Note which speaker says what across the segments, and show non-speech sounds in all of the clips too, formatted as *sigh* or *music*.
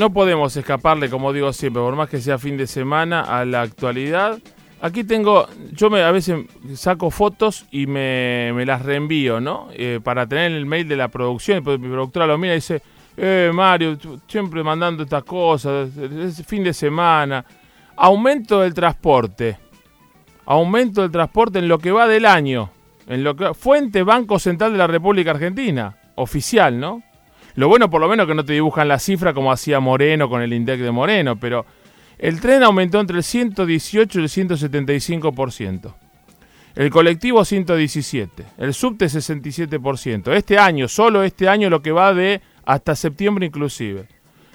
Speaker 1: no podemos escaparle, como digo siempre, por más que sea fin de semana, a la actualidad. Aquí tengo, yo me, a veces saco fotos y me, las reenvío, ¿no? Eh, para tener el mail de la producción. mi productora lo mira y dice, eh, Mario, siempre mandando estas cosas, es fin de semana. Aumento del transporte. Aumento del transporte en lo que va del año. En lo que, fuente Banco Central de la República Argentina. Oficial, ¿no? Lo bueno por lo menos que no te dibujan la cifra como hacía Moreno con el index de Moreno, pero el tren aumentó entre el 118 y el 175%. El colectivo 117, el subte 67%. Este año, solo este año lo que va de hasta septiembre inclusive.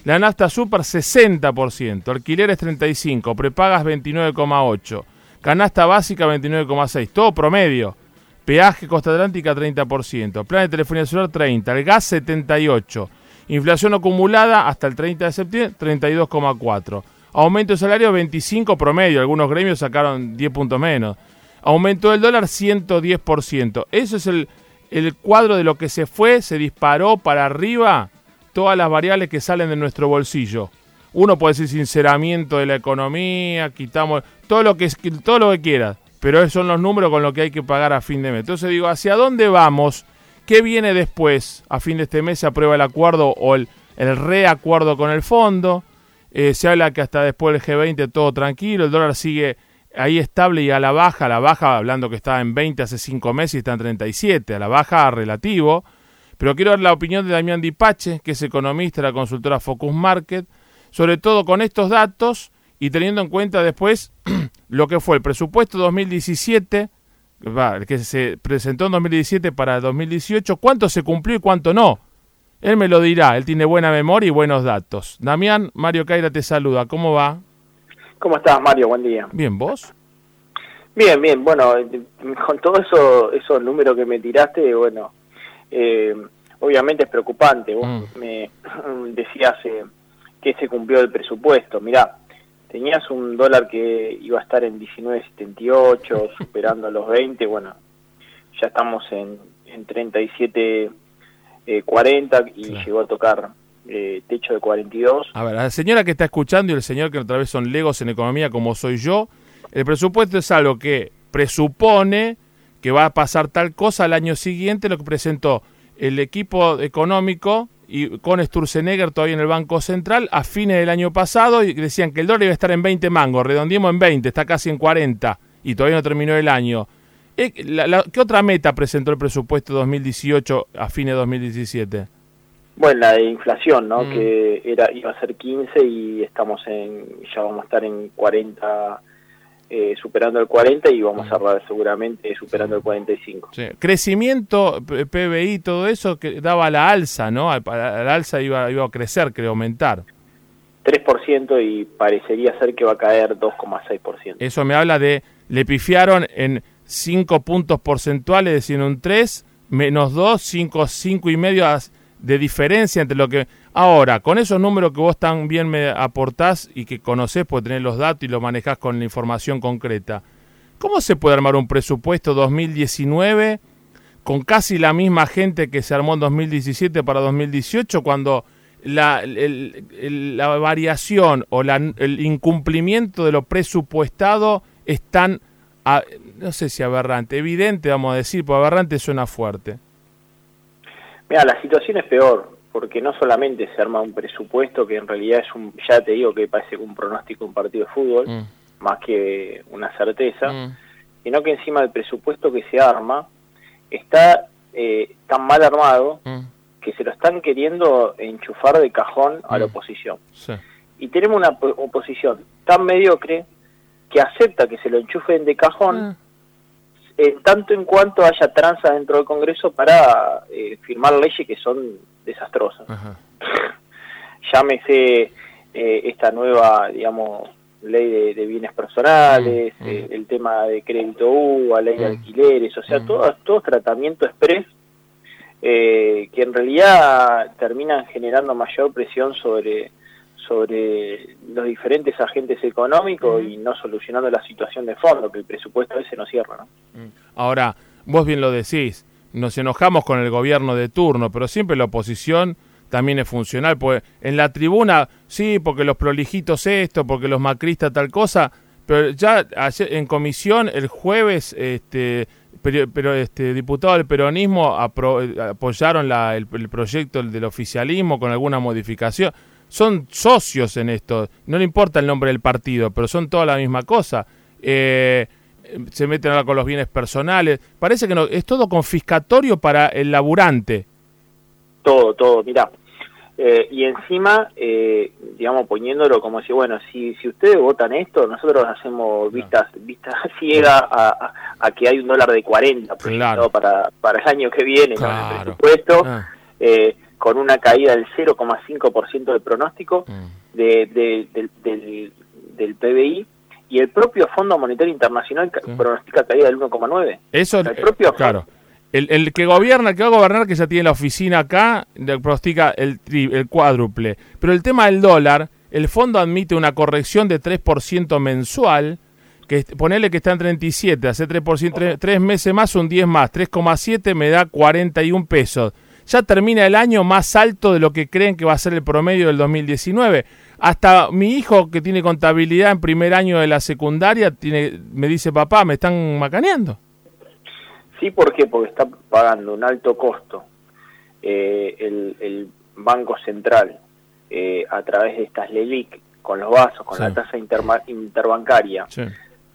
Speaker 1: La nafta super 60%, alquileres 35, prepagas 29,8, canasta básica 29,6, todo promedio. Peaje Costa Atlántica 30%, plan de telefonía celular 30, el gas 78, inflación acumulada hasta el 30 de septiembre 32,4. Aumento de salario 25 promedio, algunos gremios sacaron 10 puntos menos. Aumento del dólar 110%. Eso es el, el cuadro de lo que se fue, se disparó para arriba todas las variables que salen de nuestro bolsillo. Uno puede decir sinceramiento de la economía, quitamos todo lo que todo lo que quieras, pero esos son los números con los que hay que pagar a fin de mes. Entonces digo, ¿hacia dónde vamos? ¿Qué viene después? A fin de este mes se aprueba el acuerdo o el, el reacuerdo con el fondo. Eh, se habla que hasta después del G20 todo tranquilo, el dólar sigue ahí estable y a la baja, a la baja hablando que estaba en 20 hace 5 meses y está en 37, a la baja relativo. Pero quiero dar la opinión de Damián Dipache, que es economista de la consultora Focus Market, sobre todo con estos datos y teniendo en cuenta después *clears throat* lo que fue el presupuesto 2017, el que se presentó en 2017 para 2018, cuánto se cumplió y cuánto no. Él me lo dirá, él tiene buena memoria y buenos datos. Damián, Mario Caira te saluda, ¿cómo va?
Speaker 2: ¿Cómo estás, Mario? Buen día.
Speaker 1: Bien, ¿vos?
Speaker 2: Bien, bien. Bueno, eh, con todo eso, esos números que me tiraste, bueno, eh, obviamente es preocupante. Vos mm. me *clears throat* decías eh, que se cumplió el presupuesto. Mirá, tenías un dólar que iba a estar en 19.78, *laughs* superando los 20, bueno, ya estamos en, en 37.40 y llegó a tocar eh, techo de 42.
Speaker 1: A ver, la señora que está escuchando y el señor que otra vez son legos en economía como soy yo, el presupuesto es algo que presupone que va a pasar tal cosa al año siguiente, lo que presentó el equipo económico y con Sturzenegger todavía en el Banco Central a fines del año pasado y decían que el dólar iba a estar en 20 mangos, redondeemos en 20, está casi en 40 y todavía no terminó el año. Eh, ¿Qué otra meta presentó el presupuesto 2018 a fines de 2017?
Speaker 2: Bueno, la de inflación, ¿no? Mm. Que era iba a ser 15 y estamos en, ya vamos a estar en 40, eh, superando el 40 y vamos a cerrar seguramente superando el 45.
Speaker 1: Sí. Crecimiento, PBI, todo eso que daba la alza, ¿no? La alza iba, iba a crecer, creo, aumentar.
Speaker 2: 3% y parecería ser que va a caer 2,6%.
Speaker 1: Eso me habla de, le pifiaron en 5 puntos porcentuales, es decir, un 3, menos 2, 5, 5 y medio de diferencia entre lo que... Ahora, con esos números que vos tan bien me aportás y que conocés, por tener los datos y lo manejás con la información concreta, ¿cómo se puede armar un presupuesto 2019 con casi la misma gente que se armó en 2017 para 2018 cuando la, la variación o la, el incumplimiento de lo presupuestado es tan, no sé si aberrante, evidente, vamos a decir, porque aberrante suena fuerte.
Speaker 2: Mira, la situación es peor, porque no solamente se arma un presupuesto que en realidad es un, ya te digo que parece un pronóstico un partido de fútbol, mm. más que una certeza, mm. sino que encima el presupuesto que se arma está eh, tan mal armado mm. que se lo están queriendo enchufar de cajón a la oposición. Y tenemos una oposición tan mediocre que acepta que se lo enchufen de cajón en tanto en cuanto haya tranza dentro del Congreso para eh, firmar leyes que son desastrosas. *laughs* Llámese eh, esta nueva, digamos, ley de, bienes personales, mm, mm. Eh, el tema de crédito UVA, ley de mm. alquileres, o sea, todos todo tratamiento express que en realidad terminan generando mayor presión sobre sobre los diferentes agentes económicos y no solucionando la situación de fondo, que el presupuesto ese no cierra. ¿no?
Speaker 1: Mm. Ahora, vos bien lo decís, nos enojamos con el gobierno de turno, pero siempre la oposición también es funcional. Pues en la tribuna, sí, porque los prolijitos esto, porque los macristas tal cosa, pero ya en comisión el jueves, este, pero, este diputado del peronismo apoyaron el, proyecto del oficialismo con alguna modificación. Son socios en esto, no le importa el nombre del partido, pero son toda la misma cosa. Eh, se meten ahora con los bienes personales. Parece que no, es todo confiscatorio para el laburante.
Speaker 2: Todo, todo, mira. Eh, y encima, eh, digamos, poniéndolo como si, bueno, si, si ustedes votan esto, nosotros hacemos vistas vistas *laughs* ciegas a, a, que hay un dólar de 40 para, para el año que viene con el presupuesto, ah. eh, con una caída del 0,5% del pronóstico mm. de, del, del PBI y el propio Fondo Monetario Internacional pronostica caída del 1,9.
Speaker 1: Eso, el propio claro. El, que gobierna, el que va a gobernar, que ya tiene la oficina acá, pronostica el, el cuádruple. Pero el tema del dólar, el fondo admite una corrección de 3% mensual, que ponele que está en 37, hace 3%, 3, meses más, un 10 más, 3,7 me da 41 pesos. Ya termina el año más alto de lo que creen que va a ser el promedio del 2019. Hasta mi hijo que tiene contabilidad en primer año de la secundaria tiene, me dice, papá, me están macaneando.
Speaker 2: Sí, ¿por qué? Porque está pagando un alto costo eh, el, Banco Central eh, a través de estas LELIC, con los vasos, con la tasa interbancaria,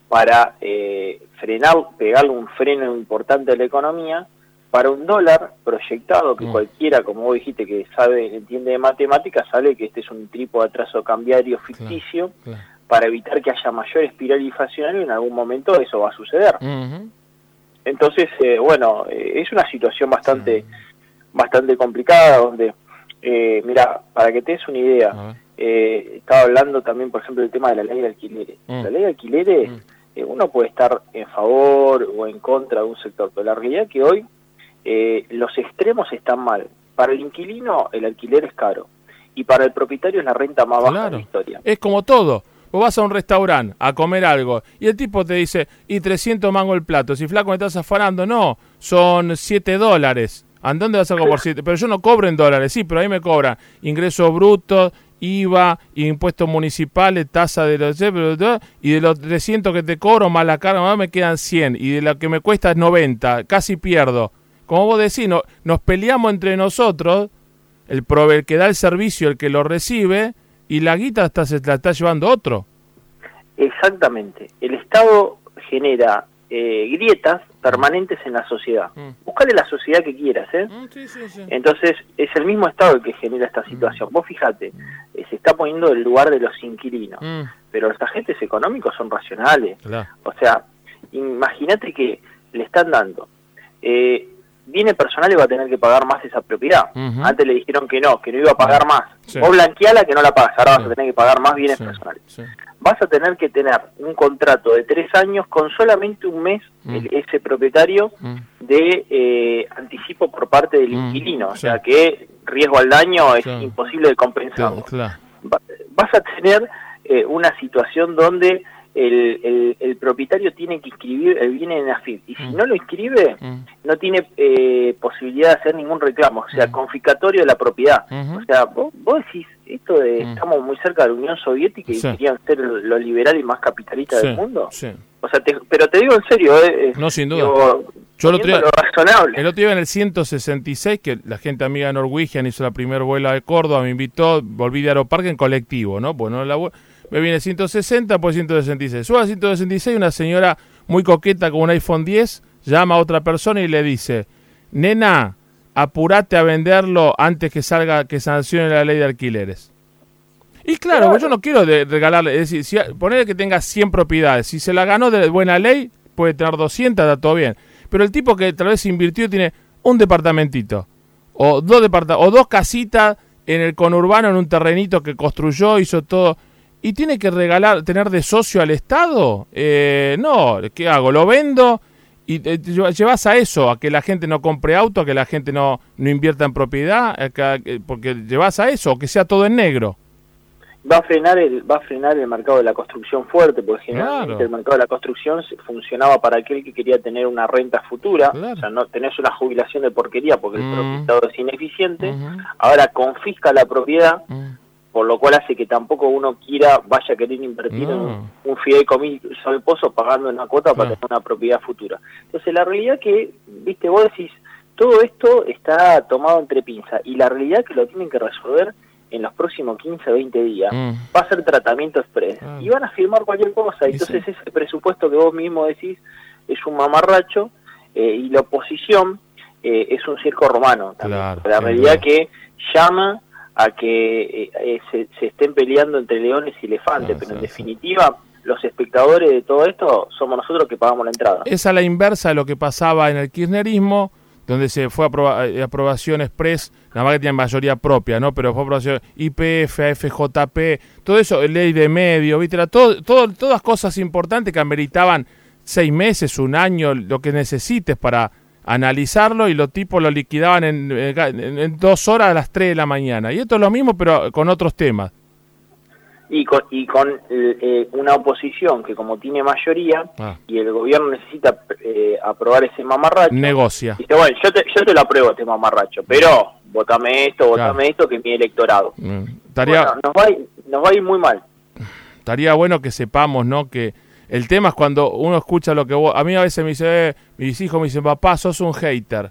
Speaker 2: para eh, frenar, pegarle un freno importante a la economía para un dólar proyectado que mm. cualquiera, como vos dijiste, que sabe, entiende de matemáticas, sabe que este es un tipo de atraso cambiario ficticio para evitar que haya mayor espiral inflacionaria y en algún momento eso va a suceder. Entonces, eh, bueno, eh, es una situación bastante, bastante complicada donde, eh, mira, para que te des una idea, eh, estaba hablando también, por ejemplo, del tema de la ley de alquileres. Mm. La ley de alquileres, mm. uno puede estar en favor o en contra de un sector, pero la realidad es que hoy eh, los extremos están mal. Para el inquilino el alquiler es caro y para el propietario es la renta más baja de la historia.
Speaker 1: Es como todo. Vos vas a un restaurante a comer algo y el tipo te dice, y 300 mango el plato. Si flaco me estás afanando, no, son 7 dólares. ¿A dónde vas a cobrar por 7? Pero yo no cobro en dólares, sí, pero ahí me cobran ingresos brutos, IVA, impuestos municipales, tasa de los... Y de los 300 que te cobro más la carga, me quedan 100. Y de lo que me cuesta es 90, casi pierdo como vos decís, nos peleamos entre nosotros, el, el que da el servicio, el que lo recibe, y la guita está, se la está llevando otro.
Speaker 2: Exactamente. El Estado genera eh, grietas permanentes en la sociedad. Mm. Buscale la sociedad que quieras, ¿eh? Mm, Entonces, es el mismo Estado el que genera esta situación. Mm. Vos fíjate, eh, se está poniendo el lugar de los inquilinos, pero los agentes económicos son racionales. O sea, imagínate que le están dando eh, viene personal y va a tener que pagar más esa propiedad. Antes le dijeron que no, que no iba a pagar más. O blanqueala que no la pagas, ahora vas a tener que pagar más bienes personales. Vas a tener que tener un contrato de tres años con solamente un mes ese propietario de eh, anticipo por parte del inquilino. O sea que riesgo al daño es imposible de compensar. Vas a tener eh, una situación donde el, el, propietario tiene que inscribir el bien en AFIP y si mm. no lo inscribe mm. no tiene eh, posibilidad de hacer ningún reclamo, o sea, mm. confiscatorio de la propiedad. O sea, vos, decís esto de estamos muy cerca de la Unión Soviética y querían ser los liberales más capitalistas del mundo. O sea, pero te digo en serio, eh,
Speaker 1: eh no sin duda. yo lo otro, el otro día en el 166, que la gente amiga de Norwegian hizo la primera vuela de Córdoba, me invitó, volví de Aeroparque en colectivo, ¿no? Bueno, la me viene 160, pues 166. Suba a 166, una señora muy coqueta con un iPhone 10 llama a otra persona y le dice, nena, apurate a venderlo antes que salga, que sancione la ley de alquileres. Y claro, yo no quiero regalarle, es decir, si, ponerle que tenga 100 propiedades, si se la ganó de buena ley, puede tener 200, está todo bien. Pero el tipo que tal vez invirtió tiene un departamentito, o dos, o dos casitas en el conurbano, en un terrenito que construyó, hizo todo y tiene que regalar, tener de socio al Estado. Eh, no, ¿qué hago? ¿Lo vendo? Y eh, llevas a eso, a que la gente no compre auto, a que la gente no, no invierta en propiedad, porque llevas a eso, o que sea todo en negro.
Speaker 2: va a frenar el va a frenar el mercado de la construcción fuerte porque generalmente el mercado de la construcción funcionaba para aquel que quería tener una renta futura o sea no tenés una jubilación de porquería porque el mm. propietario es ineficiente ahora confisca la propiedad mm. Por lo cual hace que tampoco uno quiera vaya a querer invertir en un, fideicomiso de pozo pagando una cuota para tener una propiedad futura entonces la realidad que viste vos decís todo esto está tomado entre pinzas y la realidad que lo tienen que resolver en los próximos 15 o 20 días mm. va a ser tratamiento express ah. y van a firmar cualquier cosa. Entonces ese presupuesto que vos mismo decís es un mamarracho eh, y la oposición eh, es un circo romano. la realidad que llama a que eh, se, se, estén peleando entre leones y elefantes, pero en definitiva los espectadores de todo esto somos nosotros que pagamos la entrada.
Speaker 1: Es a la inversa de lo que pasaba en el kirchnerismo donde se fue a eh, aprobación express, nada más que tiene mayoría propia, ¿no? Pero fue aprobación IPF, AFJP, todo eso, ley de medio, ¿viste? todo, todo, todas cosas importantes que ameritaban seis meses, un año, lo que necesites para analizarlo y los tipos lo liquidaban en, en dos horas a las tres de la mañana. Y esto es lo mismo, pero con otros temas
Speaker 2: y con, y con eh, eh, una oposición que como tiene mayoría ah. y el gobierno necesita eh, aprobar ese mamarracho
Speaker 1: negocia
Speaker 2: dice bueno yo te, yo te lo apruebo este mamarracho pero votame esto votame esto que es mi electorado mm. nos, va nos va a ir muy mal
Speaker 1: estaría bueno que sepamos no que el tema es cuando uno escucha lo que vos a mí a veces me dice mis hijos me dicen papá sos un hater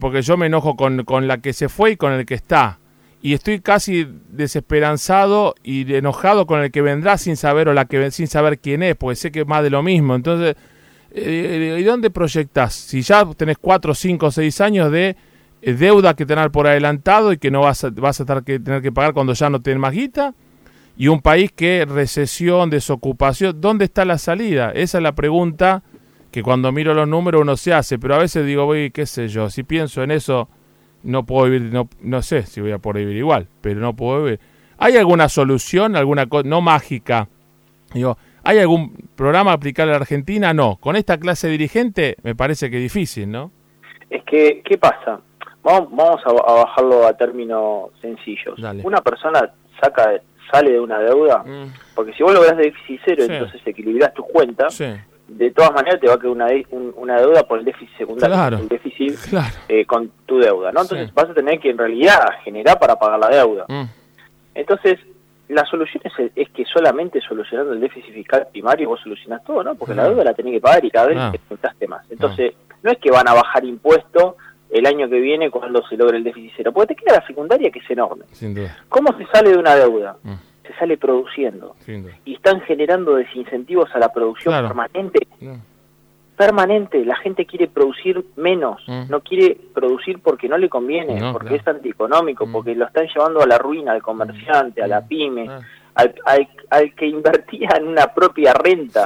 Speaker 1: porque yo me enojo con, con la que se fue y con el que está y estoy casi desesperanzado y enojado con el que vendrá sin saber o la que sin saber quién es, porque sé que es más de lo mismo. Entonces, eh, ¿y dónde proyectas? Si ya tenés cuatro, cinco, seis años de eh, deuda que tener por adelantado y que no vas a, vas a tener que, tener que pagar cuando ya no tenés más guita, y un país que recesión, desocupación, ¿dónde está la salida? Esa es la pregunta que cuando miro los números uno se hace, pero a veces digo, voy, qué sé yo, si pienso en eso no puedo vivir, no, no sé si voy a poder vivir igual, pero no puedo vivir. ¿Hay alguna solución, alguna cosa, no mágica? Digo, ¿hay algún programa aplicable a la Argentina? No. Con esta clase dirigente me parece que es difícil, ¿no?
Speaker 2: Es que, ¿qué pasa? Vamos, vamos a, bajarlo a términos sencillos. Una persona saca sale de una deuda, mm. porque si vos lográs déficit cero, entonces equilibras tus cuentas, sí de todas maneras te va a quedar una, una deuda por el déficit secundario, el déficit eh, con tu deuda, ¿no? Entonces vas a tener que en realidad generar para pagar la deuda. Mm. Entonces, la solución es, que solamente solucionando el déficit fiscal primario vos solucionás todo, ¿no? Porque la deuda la tenés que pagar y cada vez te juntaste más. Entonces, no es que van a bajar impuestos el año que viene cuando se logre el déficit cero, porque te queda la secundaria que es enorme. ¿Cómo se sale de una deuda? Mm se sale produciendo. Y están generando desincentivos a la producción permanente. Permanente, la gente quiere producir menos, mm. no quiere producir porque no le conviene, porque es antieconómico, mm. porque lo están llevando a la ruina al comerciante, a la mm. pyme, ah. al, al, que invertía en una propia renta.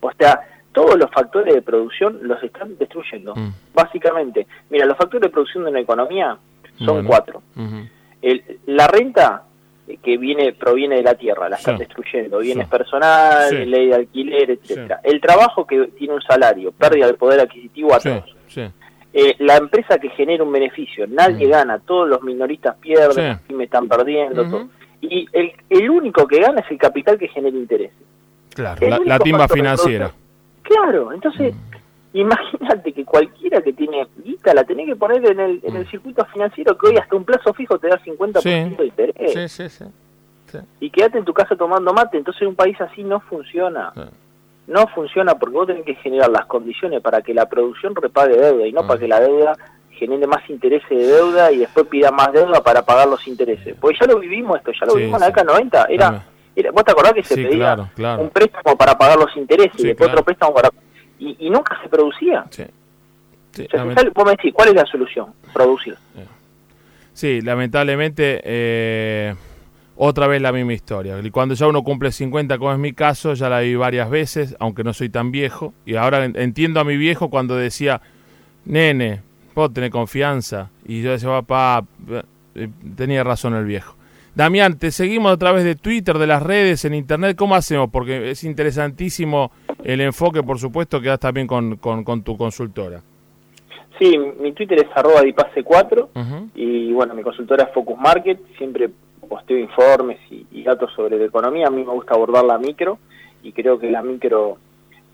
Speaker 2: O sea, todos los factores de producción los están destruyendo, básicamente. Mira, los factores de producción de una economía son cuatro. El, la renta que viene proviene de la tierra, la están destruyendo, bienes personales, ley de alquiler, etcétera. El trabajo que tiene un salario, pérdida del poder adquisitivo a todos. Eh, la empresa que genera un beneficio, nadie mm. gana, todos los minoristas pierden, y me están perdiendo. Y el, el único que gana es el capital que genera interés.
Speaker 1: Claro, la, timba financiera.
Speaker 2: Claro, entonces mm. Imagínate que cualquiera que tiene guita la tenés que poner en el, en el mm. circuito financiero que hoy hasta un plazo fijo te da 50% de interés. Sí, sí, sí, Y quédate en tu casa tomando mate. Entonces un país así no funciona. No funciona porque vos tenés que generar las condiciones para que la producción repague deuda y no para que la deuda genere más intereses de deuda y después pida más deuda para pagar los intereses. Porque ya lo vivimos esto, ya lo vivimos en la década 90. Era, era, ¿Vos te acordás que se pedía un préstamo para pagar los intereses y después otro préstamo para y, nunca se producía. Sí. vos me decís, ¿cuál es la solución? Producir.
Speaker 1: Sí, lamentablemente, eh, otra vez la misma historia. Y cuando ya uno cumple 50, como es mi caso, ya la vi varias veces, aunque no soy tan viejo. Y ahora entiendo a mi viejo cuando decía, nene, vos tenés confianza. Y yo decía, papá, eh, tenía razón el viejo. Damián, te seguimos a través de Twitter, de las redes, en Internet. ¿Cómo hacemos? Porque es interesantísimo el enfoque, por supuesto, que das también con, con, tu consultora.
Speaker 2: Sí, mi Twitter es arroba dipase4 y bueno, mi consultora es Focus Market. Siempre posteo informes y, datos sobre la economía, a mí me gusta abordar la micro y creo que la micro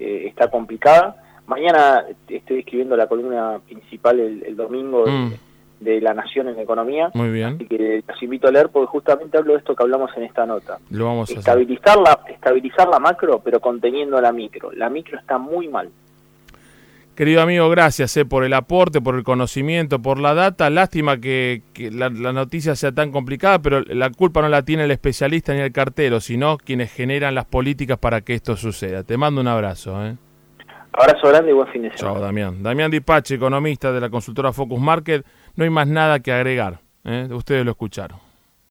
Speaker 2: eh, está complicada. Mañana estoy escribiendo la columna principal el, domingo mm. de, La Nación en Economía.
Speaker 1: Muy bien.
Speaker 2: Así que los invito a leer porque justamente hablo de esto que hablamos en esta nota.
Speaker 1: Lo vamos a
Speaker 2: estabilizar La, estabilizar la macro, pero conteniendo la micro. La micro está muy mal.
Speaker 1: Querido amigo, gracias eh, por el aporte, por el conocimiento, por la data. Lástima que, la, noticia sea tan complicada, pero la culpa no la tiene el especialista ni el cartero, sino quienes generan las políticas para que esto suceda. Te mando un abrazo. Eh.
Speaker 2: Abrazo grande y buen fin de semana.
Speaker 1: Chao, Damián. Damián Dipache, economista de la consultora Focus Market. No hay más nada que agregar. Eh. Ustedes lo escucharon.